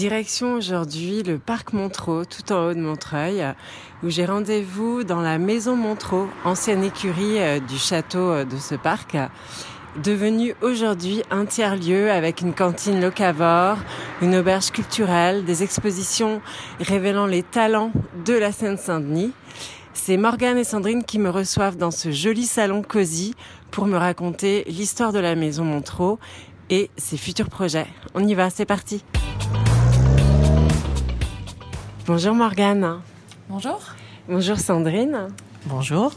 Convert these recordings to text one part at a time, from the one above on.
Direction aujourd'hui le parc Montreux, tout en haut de Montreuil, où j'ai rendez-vous dans la maison Montreux, ancienne écurie euh, du château euh, de ce parc, devenu aujourd'hui un tiers-lieu avec une cantine locavore, une auberge culturelle, des expositions révélant les talents de la Seine-Saint-Denis. C'est Morgane et Sandrine qui me reçoivent dans ce joli salon cosy pour me raconter l'histoire de la maison Montreux et ses futurs projets. On y va, c'est parti. Bonjour Morgane. Bonjour. Bonjour Sandrine. Bonjour.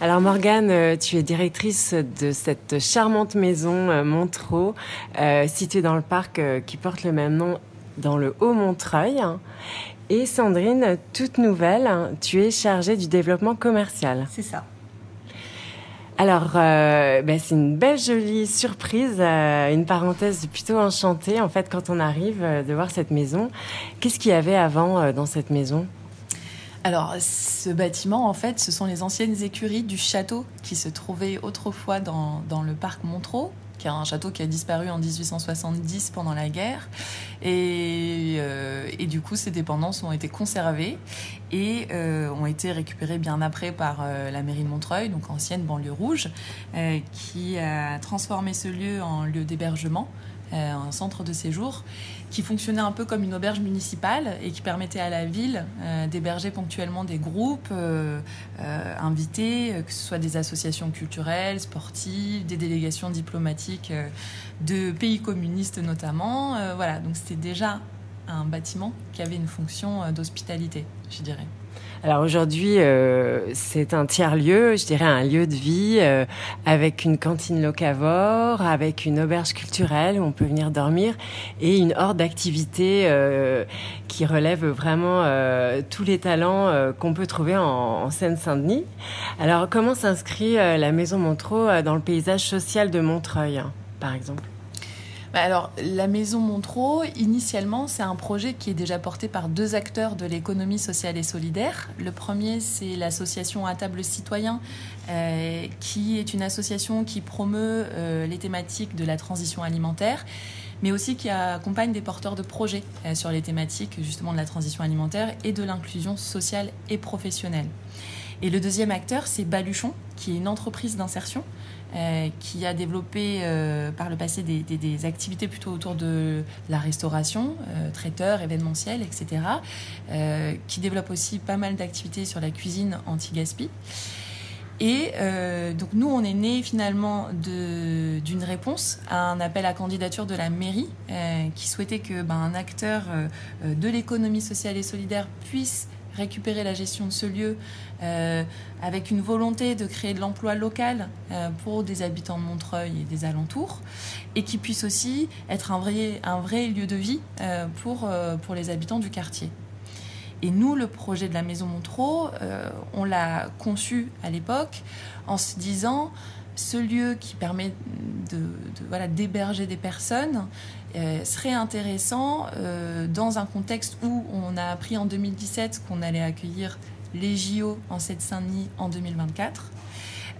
Alors Morgane, euh, tu es directrice de cette charmante maison euh, Montreux, euh, située dans le parc euh, qui porte le même nom dans le Haut-Montreuil. Et Sandrine, toute nouvelle, tu es chargée du développement commercial. C'est ça. Alors, euh, ben, c'est une belle jolie surprise, euh, une parenthèse plutôt enchantée en fait quand on arrive euh, de voir cette maison. Qu'est-ce qu'il y avait avant euh, dans cette maison? Alors, ce bâtiment, en fait, ce sont les anciennes écuries du château qui se trouvaient autrefois dans, dans le parc Montreux, qui est un château qui a disparu en 1870 pendant la guerre. Et, euh, et du coup, ces dépendances ont été conservées et euh, ont été récupérées bien après par euh, la mairie de Montreuil, donc ancienne banlieue rouge, qui a transformé ce lieu en lieu d'hébergement un centre de séjour qui fonctionnait un peu comme une auberge municipale et qui permettait à la ville euh, d'héberger ponctuellement des groupes euh, euh, invités, euh, que ce soit des associations culturelles, sportives, des délégations diplomatiques euh, de pays communistes notamment. Euh, voilà, donc c'était déjà un bâtiment qui avait une fonction euh, d'hospitalité, je dirais. Alors aujourd'hui, euh, c'est un tiers-lieu, je dirais un lieu de vie, euh, avec une cantine locavore, avec une auberge culturelle où on peut venir dormir, et une horde d'activités euh, qui relèvent vraiment tous les talents qu'on peut trouver en, en Seine-Saint-Denis. Alors comment s'inscrit la Maison Montreux dans le paysage social de Montreuil, hein, par exemple? Alors, la Maison Montreux, initialement, c'est un projet qui est déjà porté par deux acteurs de l'économie sociale et solidaire. Le premier, c'est l'association À table citoyen, euh, qui est une association qui promeut euh, les thématiques de la transition alimentaire, mais aussi qui accompagne des porteurs de projets euh, sur les thématiques justement de la transition alimentaire et de l'inclusion sociale et professionnelle. Et le deuxième acteur, c'est Baluchon, qui est une entreprise d'insertion euh, qui a développé euh, par le passé des, activités plutôt autour de la restauration, euh, traiteur, événementiel, etc. euh, qui développe aussi pas mal d'activités sur la cuisine anti-gaspi. Et donc nous, on est né finalement d'une réponse à un appel à candidature de la mairie qui souhaitait que ben, un acteur de l'économie sociale et solidaire puisse récupérer la gestion de ce lieu euh, avec une volonté de créer de l'emploi local euh, pour des habitants de Montreuil et des alentours et qui puisse aussi être un vrai, lieu de vie euh, pour, pour les habitants du quartier. Et nous, le projet de la Maison Montreux, on l'a conçu à l'époque en se disant ce lieu qui permet de, de- voilà d'héberger des personnes euh, serait intéressant euh, dans un contexte où on a appris en 2017 qu'on allait accueillir les JO en Seine-Saint-Denis en 2024.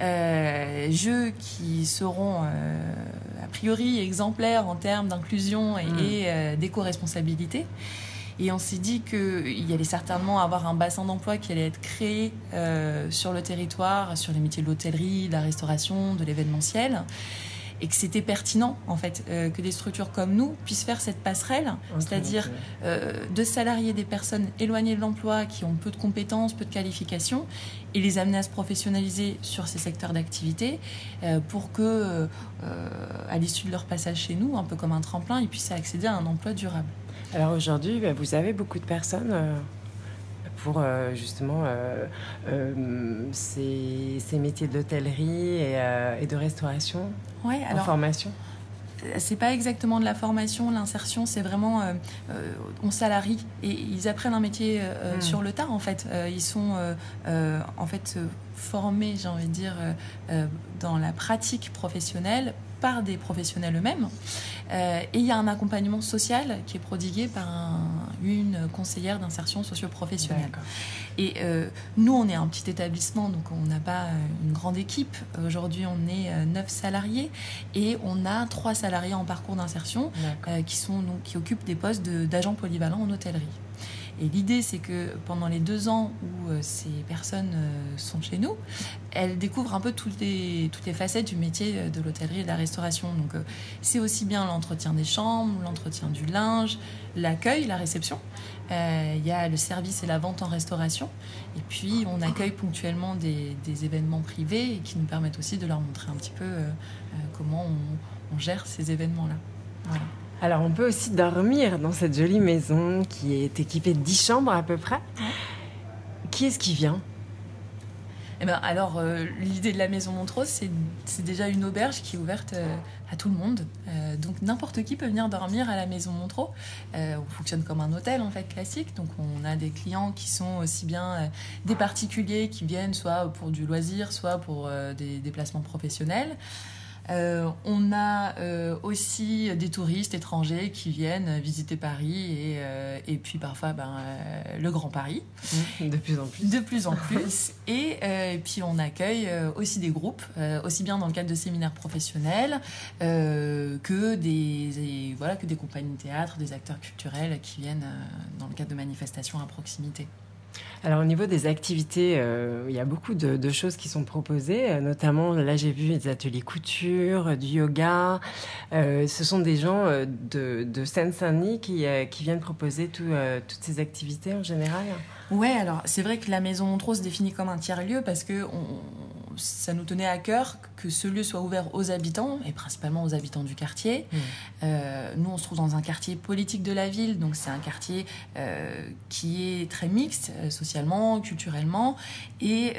Euh, jeux qui seront euh, a priori exemplaires en termes d'inclusion et, Mm. et, euh, d'éco-responsabilité. Et on s'est dit qu'il allait certainement avoir un bassin d'emploi qui allait être créé euh, sur le territoire, sur les métiers de l'hôtellerie, de la restauration, de l'événementiel. Et que c'était pertinent, en fait, euh, que des structures comme nous puissent faire cette passerelle, c'est-à-dire euh, de salarier des personnes éloignées de l'emploi qui ont peu de compétences, peu de qualifications, et les amener à se professionnaliser sur ces secteurs d'activité euh, pour que, à l'issue de leur passage chez nous, un peu comme un tremplin, ils puissent accéder à un emploi durable. Alors aujourd'hui, bah, vous avez beaucoup de personnes euh, pour euh, justement euh, ces, ces métiers de l'hôtellerie et, et de restauration Ouais, en alors formation. c'est pas exactement de la formation, l'insertion, c'est vraiment on salarie et ils apprennent un métier Hmm. sur le tas en fait. ils sont en fait formés, j'ai envie de dire, dans la pratique professionnelle par des professionnels eux-mêmes. Euh, et il y a un accompagnement social qui est prodigué par un- une conseillère d'insertion socio-professionnelle. Et euh, nous, on est un petit établissement, donc on n'a pas une grande équipe. Aujourd'hui, on est euh, neuf salariés et on a trois salariés en parcours d'insertion euh, qui, sont, donc, qui occupent des postes de- d'agents polyvalents en hôtellerie. Et l'idée, c'est que pendant les deux ans où euh, ces personnes euh, sont chez nous, elles découvrent un peu toutes les, toutes les facettes du métier euh, de l'hôtellerie et de la restauration. Donc, c'est aussi bien l'entretien des chambres, l'entretien du linge, l'accueil, la réception. Il y a le service et la vente en restauration. Et puis, on accueille ponctuellement des, événements privés qui nous permettent aussi de leur montrer un petit peu comment on, on gère ces événements-là. Voilà. Alors, on peut aussi dormir dans cette jolie maison qui est équipée de 10 chambres à peu près. Qui est-ce qui vient? Eh ben, alors, euh, l'idée de la Maison Montrose, c'est déjà une auberge qui est ouverte euh, à tout le monde. Euh, donc, n'importe qui peut venir dormir à la Maison Montrose. On fonctionne comme un hôtel, en fait, classique. Donc, on a des clients qui sont aussi bien des particuliers qui viennent soit pour du loisir, soit pour des déplacements professionnels. Euh, on a euh, aussi des touristes étrangers qui viennent visiter Paris et, euh, et puis parfois ben, le Grand Paris De plus en plus. de plus en plus. Et, et puis on accueille aussi des groupes, aussi bien dans le cadre de séminaires professionnels que, des, voilà, que des compagnies de théâtre, des acteurs culturels qui viennent dans le cadre de manifestations à proximité. Alors au niveau des activités, euh, il y a beaucoup de, choses qui sont proposées, euh, notamment là j'ai vu des ateliers couture, du yoga. Euh, ce sont des gens de, de Seine-Saint-Denis qui, viennent proposer tout, toutes ces activités en général. Ouais, alors c'est vrai que la Maison Montreux se définit comme un tiers-lieu parce que on- ça nous tenait à cœur que ce lieu soit ouvert aux habitants et principalement aux habitants du quartier. Mm. Euh, nous, on se trouve dans un quartier politique de la ville, donc c'est un quartier euh, qui est très mixte euh, socialement, culturellement, et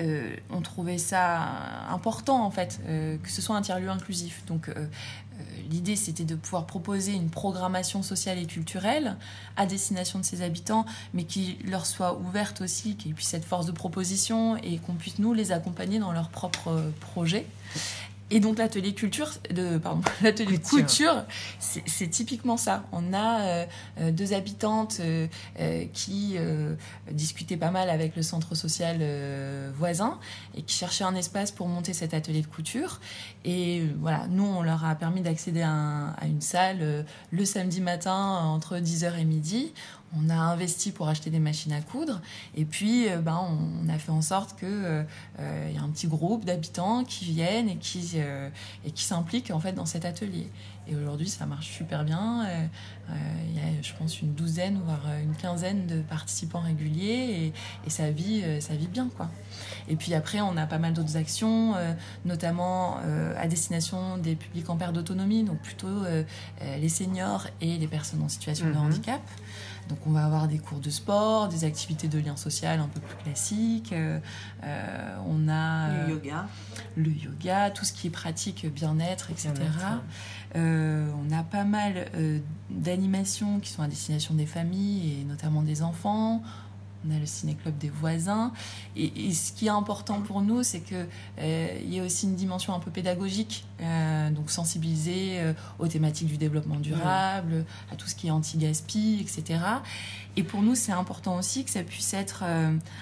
on trouvait ça important en fait que ce soit un tiers-lieu inclusif. Donc L'idée, c'était de pouvoir proposer une programmation sociale et culturelle à destination de ses habitants, mais qui leur soit ouverte aussi, qu'ils puissent être force de proposition et qu'on puisse nous les accompagner dans leurs propres euh, projets. Et donc l'atelier culture, de, pardon, l'atelier Couture. couture, c'est typiquement ça. On a euh, euh, deux habitantes euh, qui euh, discutaient pas mal avec le centre social voisin et qui cherchaient un espace pour monter cet atelier de couture. Et voilà, nous, on leur a permis d'accéder à, un- à une salle le samedi matin entre 10h et midi. On a investi pour acheter des machines à coudre. Et puis, euh, ben, on, a fait en sorte que euh, euh, y a un petit groupe d'habitants qui viennent et qui, et qui s'impliquent en fait dans cet atelier. Et aujourd'hui, ça marche super bien. Euh, euh, Il y a, je pense, une douzaine, voire une quinzaine de participants réguliers et, et ça vit, euh, ça vit bien, quoi. Et puis après, on a pas mal d'autres actions, euh, notamment euh, à destination des publics en perte d'autonomie, donc plutôt les seniors et les personnes en situation de Mhm. handicap. Donc on va avoir des cours de sport, des activités de lien social un peu plus classiques. euh, on a Le yoga. le yoga, tout ce qui est pratique bien-être, etc. Euh, on a pas mal euh, d'animations qui sont à destination des familles et notamment des enfants. On a le ciné-club des voisins. Et, et ce qui est important pour nous, c'est que euh, y a aussi une dimension un peu pédagogique, euh, donc sensibiliser euh, aux thématiques du développement durable, à tout ce qui est anti-gaspi, etc. Et pour nous, c'est important aussi que ça puisse être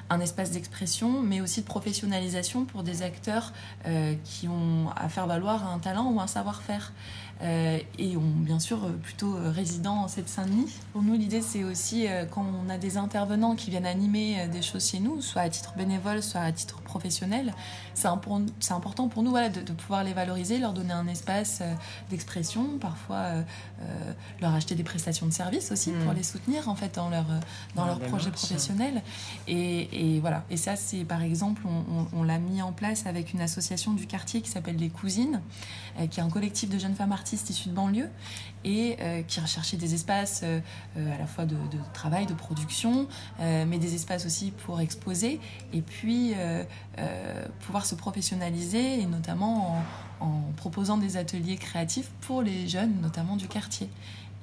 un espace d'expression, mais aussi de professionnalisation pour des acteurs qui ont à faire valoir un talent ou un savoir-faire. Euh, et on, bien sûr, euh, plutôt euh, résidents en Seine-Saint-Denis. Pour nous, l'idée, c'est aussi euh, quand on a des intervenants qui viennent animer euh, des choses chez nous, soit à titre bénévole, soit à titre professionnel, c'est impor- c'est important pour nous voilà, de, de pouvoir les valoriser, leur donner un espace d'expression, parfois leur acheter des prestations de services aussi Mm. pour les soutenir en fait dans leur, dans leur projet professionnel. Et, et voilà. Et ça, c'est par exemple, on, on- on l'a mis en place avec une association du quartier qui s'appelle Les Cousines, qui est un collectif de jeunes femmes artistes d'artistes issus de banlieue et qui recherchaient des espaces à la fois de, travail, de production, mais des espaces aussi pour exposer et puis pouvoir se professionnaliser et notamment en proposant des ateliers créatifs pour les jeunes, notamment du quartier.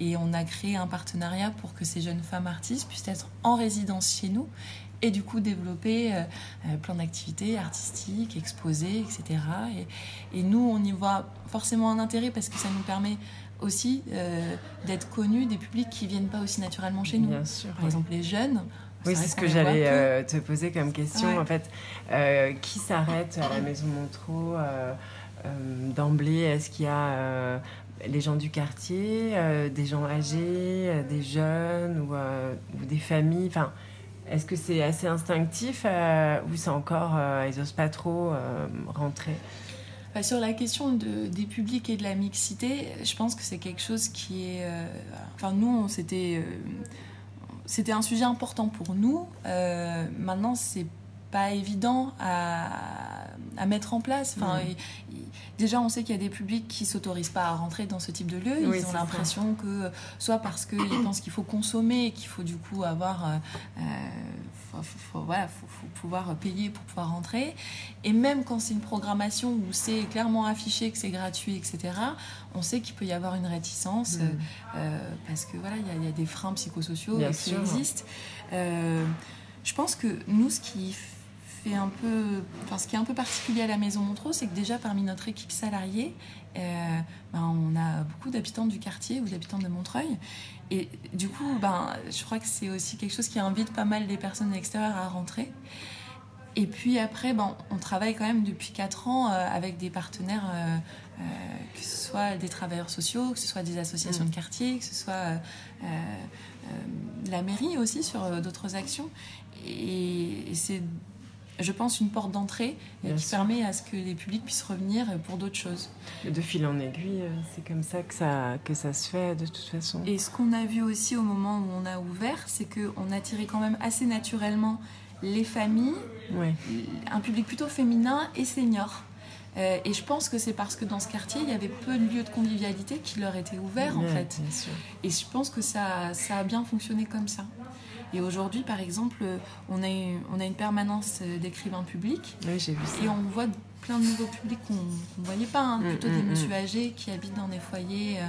Et on a créé un partenariat pour que ces jeunes femmes artistes puissent être en résidence chez nous et du coup développer euh, euh, plein d'activités artistiques, exposer, etc. Et, nous, on y voit forcément un intérêt parce que ça nous permet aussi euh, d'être connus des publics qui viennent pas aussi naturellement chez nous. Bien sûr, Par exemple, les jeunes. Oui, c'est ce que j'allais te poser comme question. En fait, qui s'arrête à la Maison Montreux d'emblée? Est-ce qu'il y a les gens du quartier, des gens âgés, des jeunes ou, ou des familles Enfin, est-ce que c'est assez instinctif euh, ou c'est encore, euh, ils n'osent pas trop euh, rentrer? Bah, Sur la question de, des publics et de la mixité, je pense que c'est quelque chose qui est... enfin, nous, c'était... c'était un sujet important pour nous. maintenant, c'est pas évident à, à, mettre en place. Enfin, déjà, on sait qu'il y a des publics qui s'autorisent pas à rentrer dans ce type de lieu. Ils ont l'impression que, soit parce qu'ils pensent qu'il faut consommer qu'il faut du coup avoir, euh, euh faut, voilà, faut, pouvoir payer pour pouvoir rentrer. Et même quand c'est une programmation où c'est clairement affiché que c'est gratuit, etc., on sait qu'il peut y avoir une réticence mm. euh, parce que voilà, il y, a des freins psychosociaux qui existent. Euh, je pense que nous, ce qui un peu, enfin, ce qui est un peu particulier à la Maison Montreux, c'est que déjà parmi notre équipe salariée, euh, ben, on a beaucoup d'habitants du quartier ou d'habitants de Montreuil. Et du coup, ben, je crois que c'est aussi quelque chose qui invite pas mal les personnes extérieures à rentrer. Et puis après, ben, on travaille quand même depuis 4 ans euh, avec des partenaires, euh, que ce soit des travailleurs sociaux, que ce soit des associations de quartier, que ce soit la mairie aussi sur d'autres actions. Et, et c'est je pense, une porte d'entrée qui permet à ce que les publics puissent revenir pour d'autres choses. De fil en aiguille, euh, c'est comme ça que, ça que ça se fait de toute façon. Et ce qu'on a vu aussi au moment où on a ouvert, c'est qu'on a tiré quand même assez naturellement les familles, un public plutôt féminin et senior. Euh, et je pense que c'est parce que dans ce quartier, il y avait peu de lieux de convivialité qui leur étaient ouverts, en fait. Et je pense que ça, ça a bien fonctionné comme ça. Et aujourd'hui, par exemple, on a, on a une permanence d'écrivains publics. Oui, j'ai vu ça. Et on voit plein de nouveaux publics qu'on ne voyait pas, hein. mm, plutôt des mm, messieurs mm. âgés qui habitent dans des foyers, euh,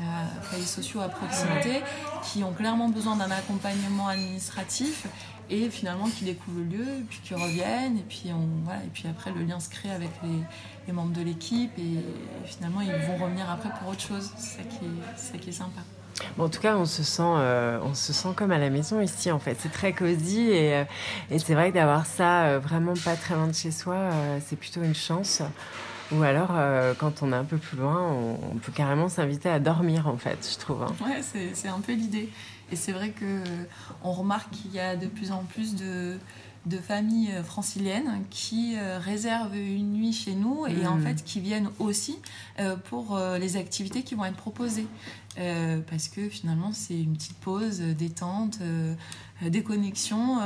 euh, foyers sociaux à proximité, qui ont clairement besoin d'un accompagnement administratif et finalement qui découvrent le lieu, puis qui reviennent, et puis, on, voilà, et puis après le lien se crée avec les, les membres de l'équipe, et, finalement ils vont revenir après pour autre chose. C'est ça qui est sympa en tout cas, on se sent, euh, on se sent comme à la maison ici, en fait. C'est très cosy et, euh, et c'est vrai que d'avoir ça euh, vraiment pas très loin de chez soi, c'est plutôt une chance. Ou alors, quand on est un peu plus loin, on, peut carrément s'inviter à dormir, en fait, je trouve. Hein. Ouais, c'est un peu l'idée. Et c'est vrai que on remarque qu'il y a de plus en plus de de familles franciliennes qui euh, réservent une nuit chez nous et en hmm. fait qui viennent aussi euh, pour les activités qui vont être proposées. Parce que finalement c'est une petite pause, détente, déconnexion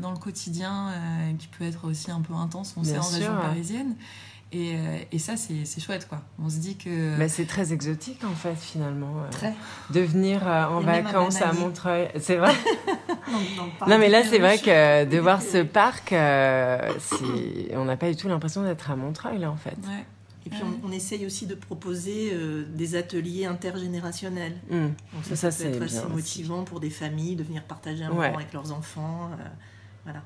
dans le quotidien qui peut être aussi un peu intense, on sait, en région parisienne. Euh, et, ça, c'est chouette, quoi. On se dit que... Mais c'est très exotique, en fait, finalement. Euh, très. De venir euh, en vacances à Montreuil. C'est vrai Non, mais là, c'est vrai que de voir ce parc, on n'a pas du tout l'impression d'être à Montreuil, là, en fait. Ouais. Et puis, on, essaye aussi de proposer des ateliers intergénérationnels. Mmh. Donc ça, ça, ça peut être assez motivant pour des familles de venir partager un moment avec leurs enfants. voilà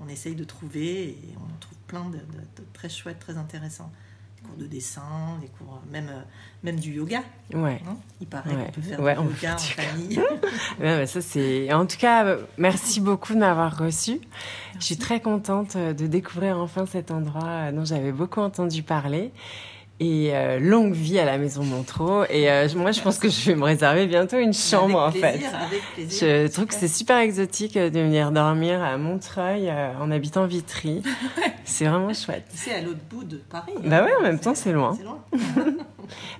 on essaye de trouver et on trouve plein de, très chouettes, très intéressants. Cours de dessin, des cours même, euh, même du yoga. Ouais. Hein Il paraît qu'on peut faire du yoga en famille. ouais, ça c'est. En tout cas, euh, merci beaucoup de m'avoir reçu. Je suis très contente euh, de découvrir enfin cet endroit dont j'avais beaucoup entendu parler et euh, longue vie à la maison Montreux. Et euh, moi, je pense que je vais me réserver bientôt une chambre en fait. Avec plaisir. Je trouve que c'est super exotique euh, de venir dormir à Montreuil en habitant Vitry. c'est vraiment chouette. C'est à l'autre bout de Paris. Hein. Bah ouais, en même temps, c'est loin. loin.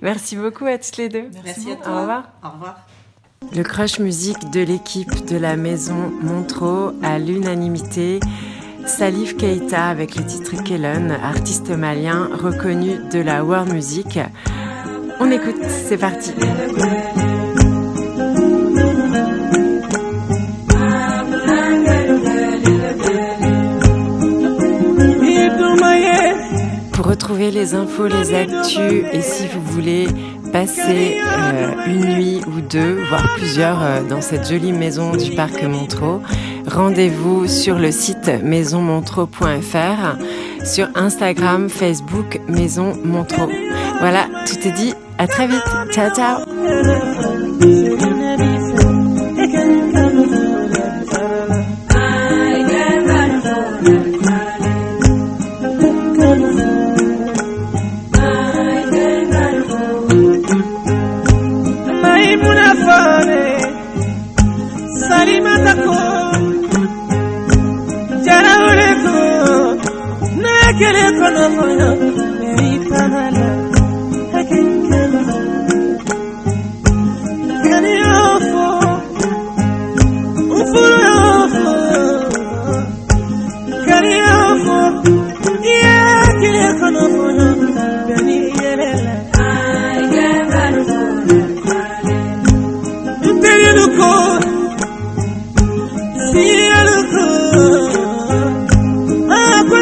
Merci beaucoup à toutes les deux. Merci, à toi. Au revoir. Au revoir. Le crush musique de l'équipe de la maison Montreux à l'unanimité. Salif Keita avec le titre Kellen, artiste malien reconnu de la world music. On écoute, c'est parti. Pour retrouver les infos, les actus et si vous voulez passer euh, une nuit ou deux, voire plusieurs euh, dans cette jolie maison du parc Montreux, rendez-vous sur le site maisonmontreux.fr, sur Instagram, Facebook, Maison Montreux. Voilà, tout est dit. À très vite. Ciao, ciao. que le conozco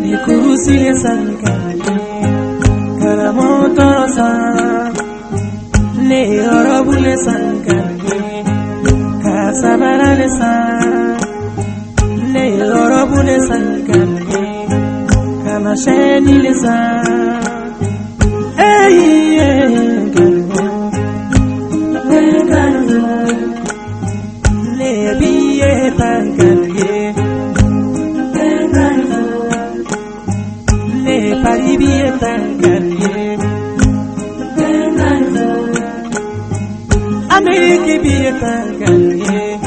Le kurusie sanka kalamu toro san le yoro bule sanka kasabara le san le yoro bule sanka kana sheni le san Amerika bir tanganiye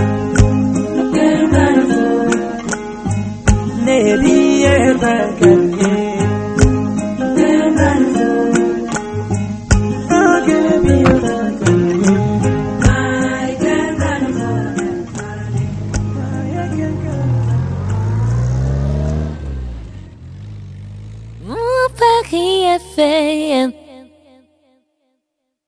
Ne bir tanganiye